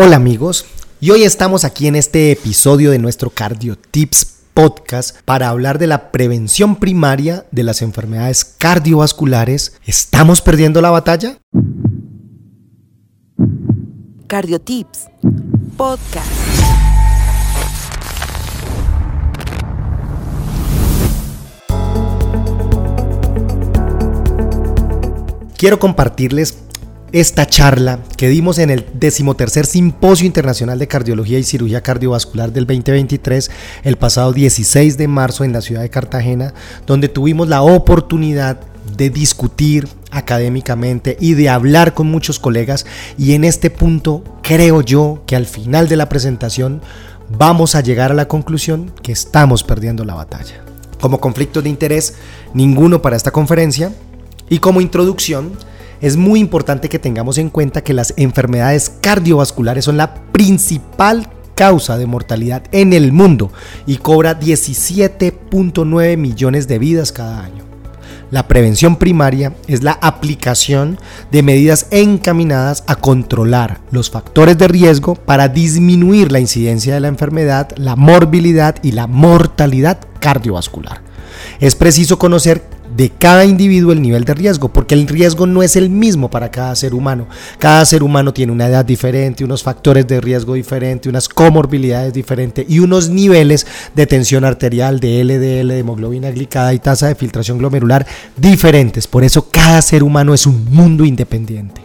Hola amigos, y hoy estamos aquí en este episodio de nuestro Cardio Tips podcast para hablar de la prevención primaria de las enfermedades cardiovasculares. ¿Estamos perdiendo la batalla? Cardio Tips podcast. Quiero compartirles esta charla que dimos en el decimotercer Simposio Internacional de Cardiología y Cirugía Cardiovascular del 2023, el pasado 16 de marzo en la ciudad de Cartagena, donde tuvimos la oportunidad de discutir académicamente y de hablar con muchos colegas y en este punto creo yo que al final de la presentación vamos a llegar a la conclusión que estamos perdiendo la batalla. Como conflicto de interés, ninguno para esta conferencia y como introducción, es muy importante que tengamos en cuenta que las enfermedades cardiovasculares son la principal causa de mortalidad en el mundo y cobra 17.9 millones de vidas cada año. La prevención primaria es la aplicación de medidas encaminadas a controlar los factores de riesgo para disminuir la incidencia de la enfermedad, la morbilidad y la mortalidad cardiovascular. Es preciso conocer de cada individuo el nivel de riesgo, porque el riesgo no es el mismo para cada ser humano. Cada ser humano tiene una edad diferente, unos factores de riesgo diferentes, unas comorbilidades diferentes y unos niveles de tensión arterial, de LDL, de hemoglobina glicada y tasa de filtración glomerular diferentes. Por eso cada ser humano es un mundo independiente.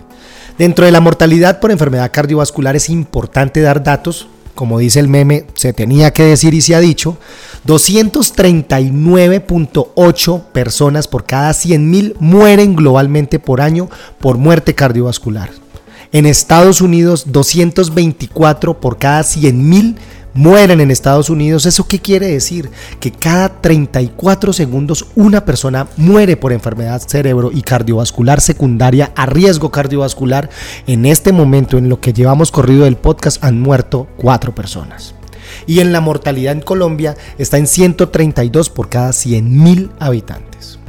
Dentro de la mortalidad por enfermedad cardiovascular es importante dar datos como dice el meme, se tenía que decir y se ha dicho, 239.8 personas por cada 100.000 mueren globalmente por año por muerte cardiovascular. En Estados Unidos, 224 por cada 100.000 mueren en Estados Unidos. ¿Eso qué quiere decir? Que cada 34 segundos una persona muere por enfermedad cerebro y cardiovascular secundaria a riesgo cardiovascular. En este momento, en lo que llevamos corrido del podcast, han muerto cuatro personas. Y en la mortalidad en Colombia está en 132 por cada 100 mil habitantes.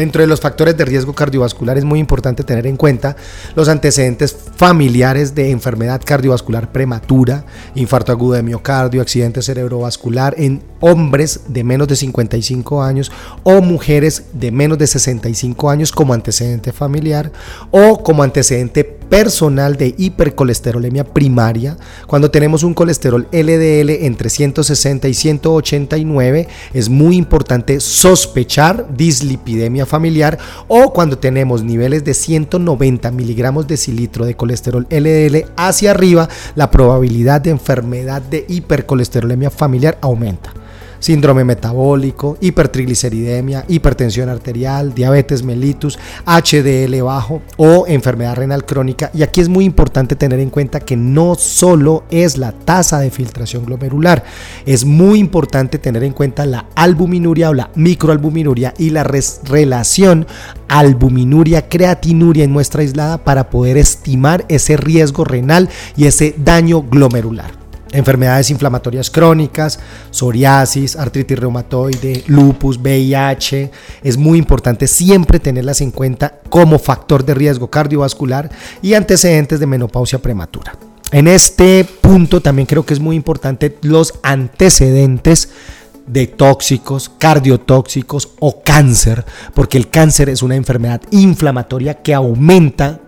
Dentro de los factores de riesgo cardiovascular es muy importante tener en cuenta los antecedentes familiares de enfermedad cardiovascular prematura, infarto agudo de miocardio, accidente cerebrovascular en hombres de menos de 55 años o mujeres de menos de 65 años como antecedente familiar o como antecedente personal de hipercolesterolemia primaria, cuando tenemos un colesterol LDL entre 160 y 189, es muy importante sospechar dislipidemia familiar o cuando tenemos niveles de 190 miligramos de cilitro de colesterol LDL hacia arriba, la probabilidad de enfermedad de hipercolesterolemia familiar aumenta síndrome metabólico, hipertrigliceridemia, hipertensión arterial, diabetes mellitus, HDL bajo o enfermedad renal crónica. Y aquí es muy importante tener en cuenta que no solo es la tasa de filtración glomerular, es muy importante tener en cuenta la albuminuria o la microalbuminuria y la relación albuminuria creatinuria en muestra aislada para poder estimar ese riesgo renal y ese daño glomerular enfermedades inflamatorias crónicas, psoriasis, artritis reumatoide, lupus, VIH. Es muy importante siempre tenerlas en cuenta como factor de riesgo cardiovascular y antecedentes de menopausia prematura. En este punto también creo que es muy importante los antecedentes de tóxicos, cardiotóxicos o cáncer, porque el cáncer es una enfermedad inflamatoria que aumenta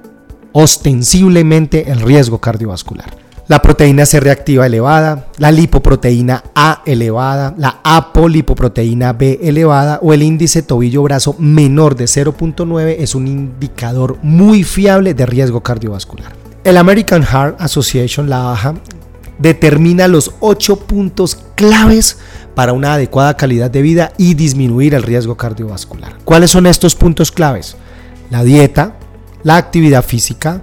ostensiblemente el riesgo cardiovascular la proteína C reactiva elevada, la lipoproteína A elevada, la apolipoproteína B elevada o el índice tobillo-brazo menor de 0.9 es un indicador muy fiable de riesgo cardiovascular. El American Heart Association, la AHA, determina los 8 puntos claves para una adecuada calidad de vida y disminuir el riesgo cardiovascular. ¿Cuáles son estos puntos claves? La dieta, la actividad física,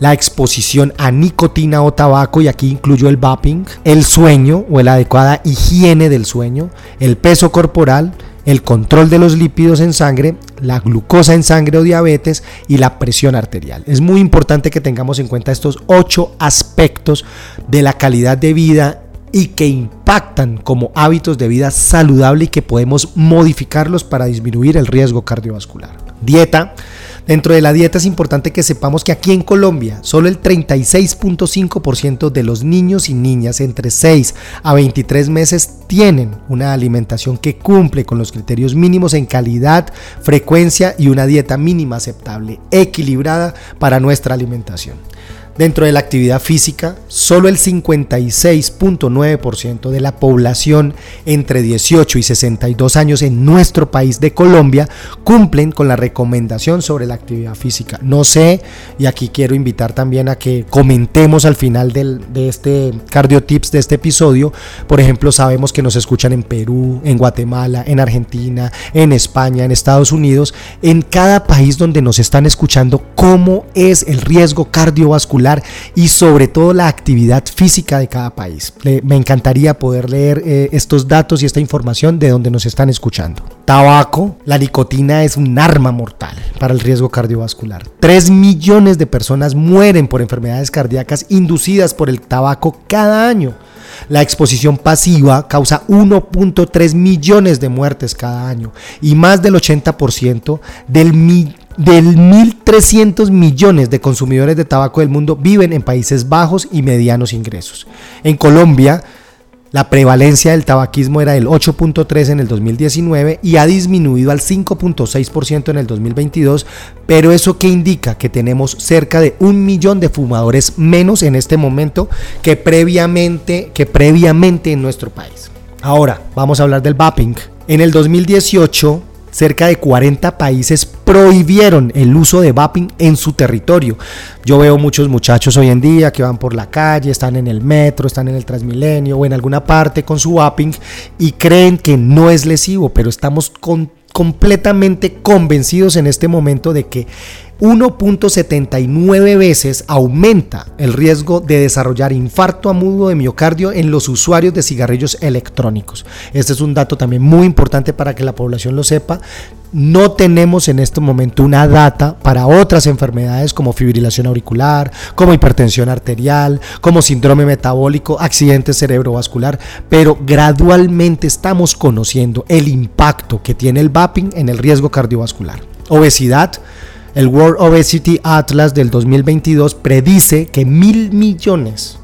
la exposición a nicotina o tabaco, y aquí incluyo el vaping, el sueño o la adecuada higiene del sueño, el peso corporal, el control de los lípidos en sangre, la glucosa en sangre o diabetes y la presión arterial. Es muy importante que tengamos en cuenta estos ocho aspectos de la calidad de vida y que impactan como hábitos de vida saludable y que podemos modificarlos para disminuir el riesgo cardiovascular. Dieta, Dentro de la dieta es importante que sepamos que aquí en Colombia solo el 36.5% de los niños y niñas entre 6 a 23 meses tienen una alimentación que cumple con los criterios mínimos en calidad, frecuencia y una dieta mínima aceptable, equilibrada para nuestra alimentación. Dentro de la actividad física, solo el 56.9% de la población entre 18 y 62 años en nuestro país de Colombia cumplen con la recomendación sobre la actividad física. No sé, y aquí quiero invitar también a que comentemos al final de este cardio tips de este episodio. Por ejemplo, sabemos que nos escuchan en Perú, en Guatemala, en Argentina, en España, en Estados Unidos, en cada país donde nos están escuchando, cómo es el riesgo cardiovascular y sobre todo la actividad física de cada país. me encantaría poder leer eh, estos datos y esta información de donde nos están escuchando. Tabaco, la nicotina es un arma mortal para el riesgo cardiovascular. 3 millones de personas mueren por enfermedades cardíacas inducidas por el tabaco cada año. La exposición pasiva causa 1.3 millones de muertes cada año y más del 80% del del 1.300 millones de consumidores de tabaco del mundo viven en países bajos y medianos ingresos. En Colombia, la prevalencia del tabaquismo era del 8.3 en el 2019 y ha disminuido al 5.6% en el 2022, pero eso que indica que tenemos cerca de un millón de fumadores menos en este momento que previamente, que previamente en nuestro país. Ahora, vamos a hablar del vaping. En el 2018 cerca de 40 países prohibieron el uso de vaping en su territorio. Yo veo muchos muchachos hoy en día que van por la calle, están en el metro, están en el Transmilenio o en alguna parte con su vaping y creen que no es lesivo, pero estamos completamente convencidos en este momento de que 1.79 veces aumenta el riesgo de desarrollar infarto agudo de miocardio en los usuarios de cigarrillos electrónicos. Este es un dato también muy importante para que la población lo sepa. No tenemos en este momento una data para otras enfermedades como fibrilación auricular, como hipertensión arterial, como síndrome metabólico, accidente cerebrovascular, pero gradualmente estamos conociendo el impacto que tiene el vaping en el riesgo cardiovascular. Obesidad, el World Obesity Atlas del 2022 predice que mil millones,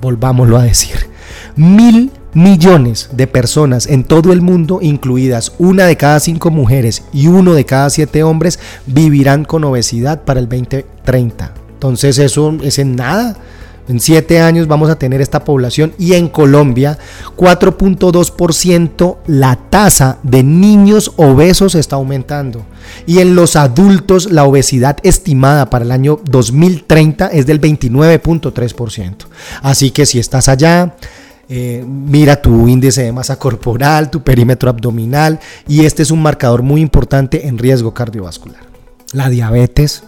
volvámoslo a decir, mil millones de personas en todo el mundo, incluidas una de cada cinco mujeres y uno de cada siete hombres, vivirán con obesidad para el 2030. Entonces eso es en nada. En siete años vamos a tener esta población y en Colombia 4.2% la tasa de niños obesos está aumentando. Y en los adultos la obesidad estimada para el año 2030 es del 29.3%. Así que si estás allá, eh, mira tu índice de masa corporal, tu perímetro abdominal y este es un marcador muy importante en riesgo cardiovascular. La diabetes,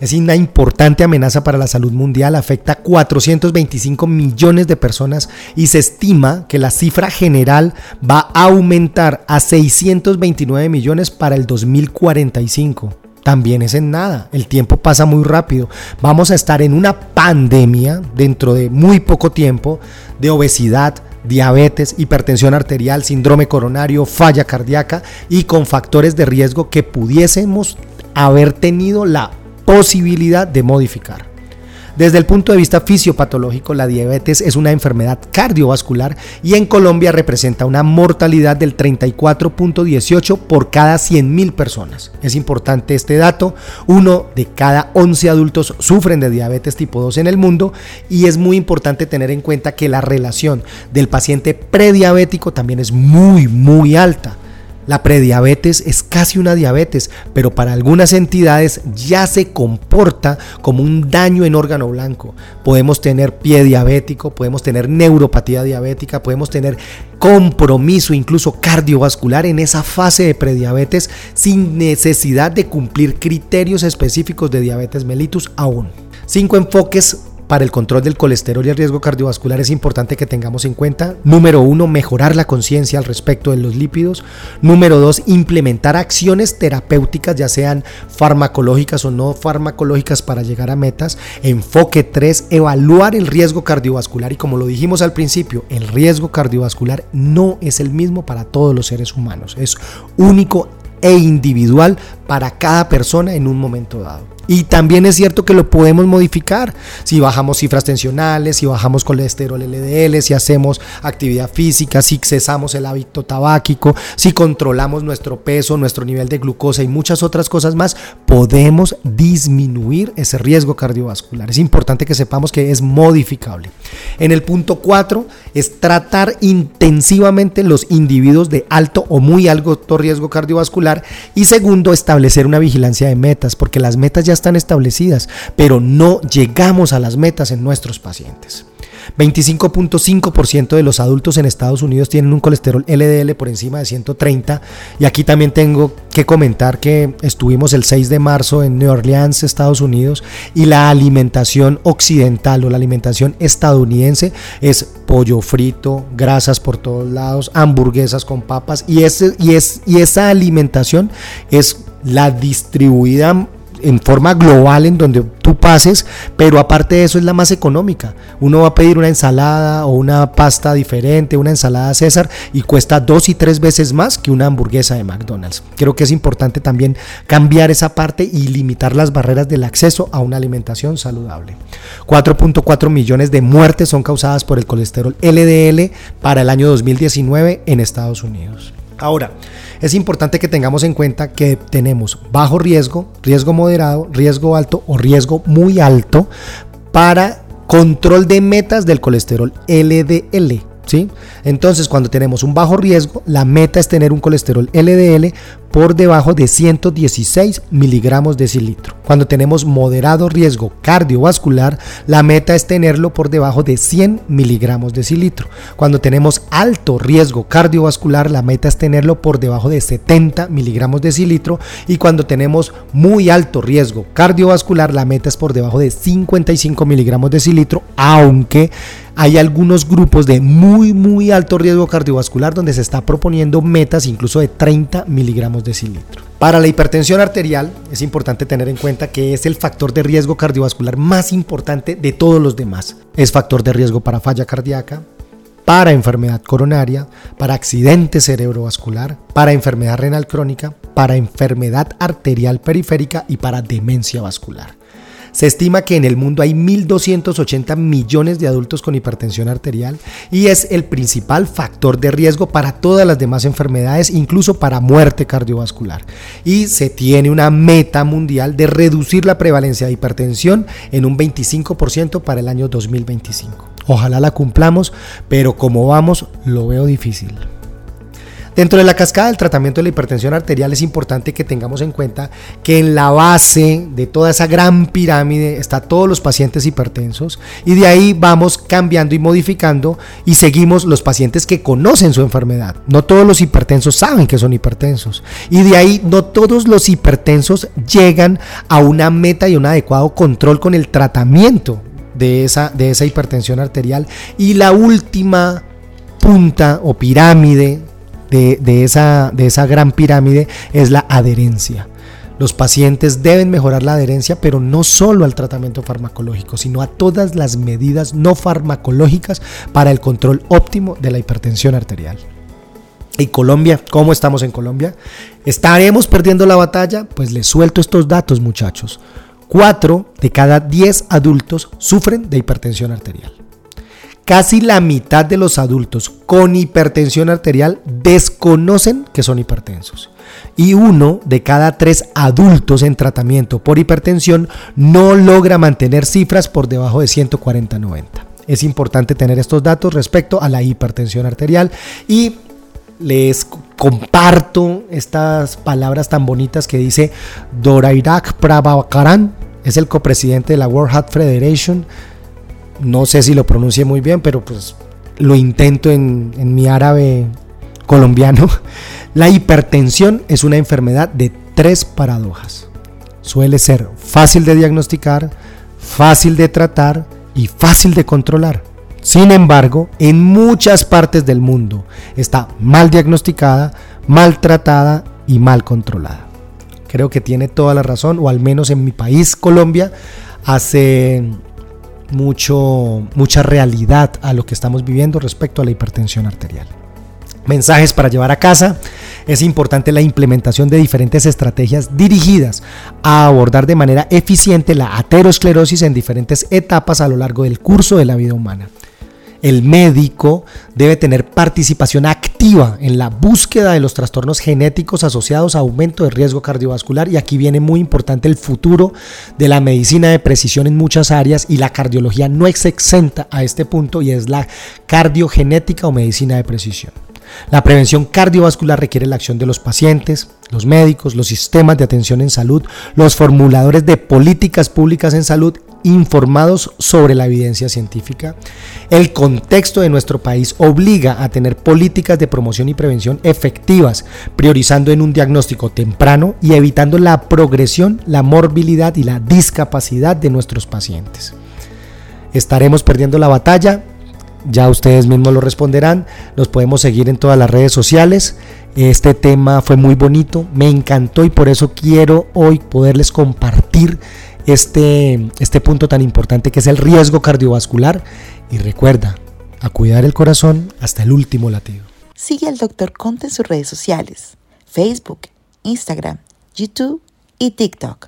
es una importante amenaza para la salud mundial, afecta a 425 millones de personas y se estima que la cifra general va a aumentar a 629 millones para el 2045 también es en nada. El tiempo pasa muy rápido. Vamos a estar en una pandemia dentro de muy poco tiempo de obesidad, diabetes, hipertensión arterial, síndrome coronario, falla cardíaca y con factores de riesgo que pudiésemos haber tenido la posibilidad de modificar. Desde el punto de vista fisiopatológico, la diabetes es una enfermedad cardiovascular y en Colombia representa una mortalidad del 34.18 por cada 100.000 personas. Es importante este dato, uno de cada 11 adultos sufren de diabetes tipo 2 en el mundo y es muy importante tener en cuenta que la relación del paciente prediabético también es muy, muy alta. La prediabetes es casi una diabetes, pero para algunas entidades ya se comporta como un daño en órgano blanco. Podemos tener pie diabético, podemos tener neuropatía diabética, podemos tener compromiso incluso cardiovascular en esa fase de prediabetes sin necesidad de cumplir criterios específicos de diabetes mellitus aún. Cinco enfoques para el control del colesterol y el riesgo cardiovascular es importante que tengamos en cuenta. Número uno, mejorar la conciencia al respecto de los lípidos. Número dos, implementar acciones terapéuticas, ya sean farmacológicas o no farmacológicas para llegar a metas. Enfoque tres, evaluar el riesgo cardiovascular. Y como lo dijimos al principio, el riesgo cardiovascular no es el mismo para todos los seres humanos. Es único e individual para cada persona en un momento dado. Y también es cierto que lo podemos modificar. Si bajamos cifras tensionales, si bajamos colesterol LDL, si hacemos actividad física, si cesamos el hábito tabáquico, si controlamos nuestro peso, nuestro nivel de glucosa y muchas otras cosas más, podemos disminuir ese riesgo cardiovascular. Es importante que sepamos que es modificable. En el punto 4 es tratar intensivamente los individuos de alto o muy alto riesgo cardiovascular. Y segundo, establecer una vigilancia de metas, porque las metas ya están establecidas, pero no llegamos a las metas en nuestros pacientes. 25.5% de los adultos en Estados Unidos tienen un colesterol LDL por encima de 130 y aquí también tengo que comentar que estuvimos el 6 de marzo en New Orleans, Estados Unidos y la alimentación occidental o la alimentación estadounidense es pollo frito, grasas por todos lados, hamburguesas con papas y, ese, y, es, y esa alimentación es la distribuida en forma global en donde tú pases, pero aparte de eso es la más económica. Uno va a pedir una ensalada o una pasta diferente, una ensalada César y cuesta dos y tres veces más que una hamburguesa de McDonald's. Creo que es importante también cambiar esa parte y limitar las barreras del acceso a una alimentación saludable. 4.4 millones de muertes son causadas por el colesterol LDL para el año 2019 en Estados Unidos. Ahora, es importante que tengamos en cuenta que tenemos bajo riesgo, riesgo moderado, riesgo alto o riesgo muy alto para control de metas del colesterol LDL. ¿Sí? Entonces, cuando tenemos un bajo riesgo, la meta es tener un colesterol LDL por debajo de 116 miligramos de cilitro. Cuando tenemos moderado riesgo cardiovascular, la meta es tenerlo por debajo de 100 miligramos de cilitro. Cuando tenemos alto riesgo cardiovascular, la meta es tenerlo por debajo de 70 miligramos de cilitro. Y cuando tenemos muy alto riesgo cardiovascular, la meta es por debajo de 55 miligramos de cilitro, aunque hay algunos grupos de muy, muy alto riesgo cardiovascular donde se está proponiendo metas incluso de 30 miligramos de. Para la hipertensión arterial es importante tener en cuenta que es el factor de riesgo cardiovascular más importante de todos los demás. Es factor de riesgo para falla cardíaca, para enfermedad coronaria, para accidente cerebrovascular, para enfermedad renal crónica, para enfermedad arterial periférica y para demencia vascular. Se estima que en el mundo hay 1.280 millones de adultos con hipertensión arterial y es el principal factor de riesgo para todas las demás enfermedades, incluso para muerte cardiovascular. Y se tiene una meta mundial de reducir la prevalencia de hipertensión en un 25% para el año 2025. Ojalá la cumplamos, pero como vamos, lo veo difícil. Dentro de la cascada del tratamiento de la hipertensión arterial es importante que tengamos en cuenta que en la base de toda esa gran pirámide está todos los pacientes hipertensos y de ahí vamos cambiando y modificando y seguimos los pacientes que conocen su enfermedad. No todos los hipertensos saben que son hipertensos y de ahí no todos los hipertensos llegan a una meta y un adecuado control con el tratamiento de esa, de esa hipertensión arterial y la última punta o pirámide de, esa, de esa gran pirámide es la adherencia. Los pacientes deben mejorar la adherencia, pero no solo al tratamiento farmacológico, sino a todas las medidas no farmacológicas para el control óptimo de la hipertensión arterial. ¿Y Colombia? ¿Cómo estamos en Colombia? ¿Estaremos perdiendo la batalla? Pues les suelto estos datos muchachos. 4 de cada 10 adultos sufren de hipertensión arterial. Casi la mitad de los adultos con hipertensión arterial desconocen que son hipertensos. Y uno de cada tres adultos en tratamiento por hipertensión no logra mantener cifras por debajo de 140-90. Es importante tener estos datos respecto a la hipertensión arterial y les comparto estas palabras tan bonitas que dice Dorairak Prabhakaran, es el copresidente de la World Heart Federation no sé si lo pronuncie muy bien, pero pues lo intento en, en mi árabe colombiano. La hipertensión es una enfermedad de tres paradojas. Suele ser fácil de diagnosticar, fácil de tratar y fácil de controlar. Sin embargo, en muchas partes del mundo está mal diagnosticada, mal tratada y mal controlada. Creo que tiene toda la razón, o al menos en mi país, Colombia, hace mucho, mucha realidad a lo que estamos viviendo respecto a la hipertensión arterial. Mensajes para llevar a casa. Es importante la implementación de diferentes estrategias dirigidas a abordar de manera eficiente la aterosclerosis en diferentes etapas a lo largo del curso de la vida humana. El médico debe tener participación activa en la búsqueda de los trastornos genéticos asociados a aumento de riesgo cardiovascular y aquí viene muy importante el futuro de la medicina de precisión en muchas áreas y la cardiología no es exenta a este punto y es la cardiogenética o medicina de precisión. La prevención cardiovascular requiere la acción de los pacientes, los médicos, los sistemas de atención en salud, los formuladores de políticas públicas en salud informados sobre la evidencia científica. El contexto de nuestro país obliga a tener políticas de promoción y prevención efectivas, priorizando en un diagnóstico temprano y evitando la progresión, la morbilidad y la discapacidad de nuestros pacientes. Estaremos perdiendo la batalla, ya ustedes mismos lo responderán, nos podemos seguir en todas las redes sociales. Este tema fue muy bonito, me encantó y por eso quiero hoy poderles compartir este, este punto tan importante que es el riesgo cardiovascular. Y recuerda, a cuidar el corazón hasta el último latido. Sigue al Dr. Conte en sus redes sociales, Facebook, Instagram, YouTube y TikTok.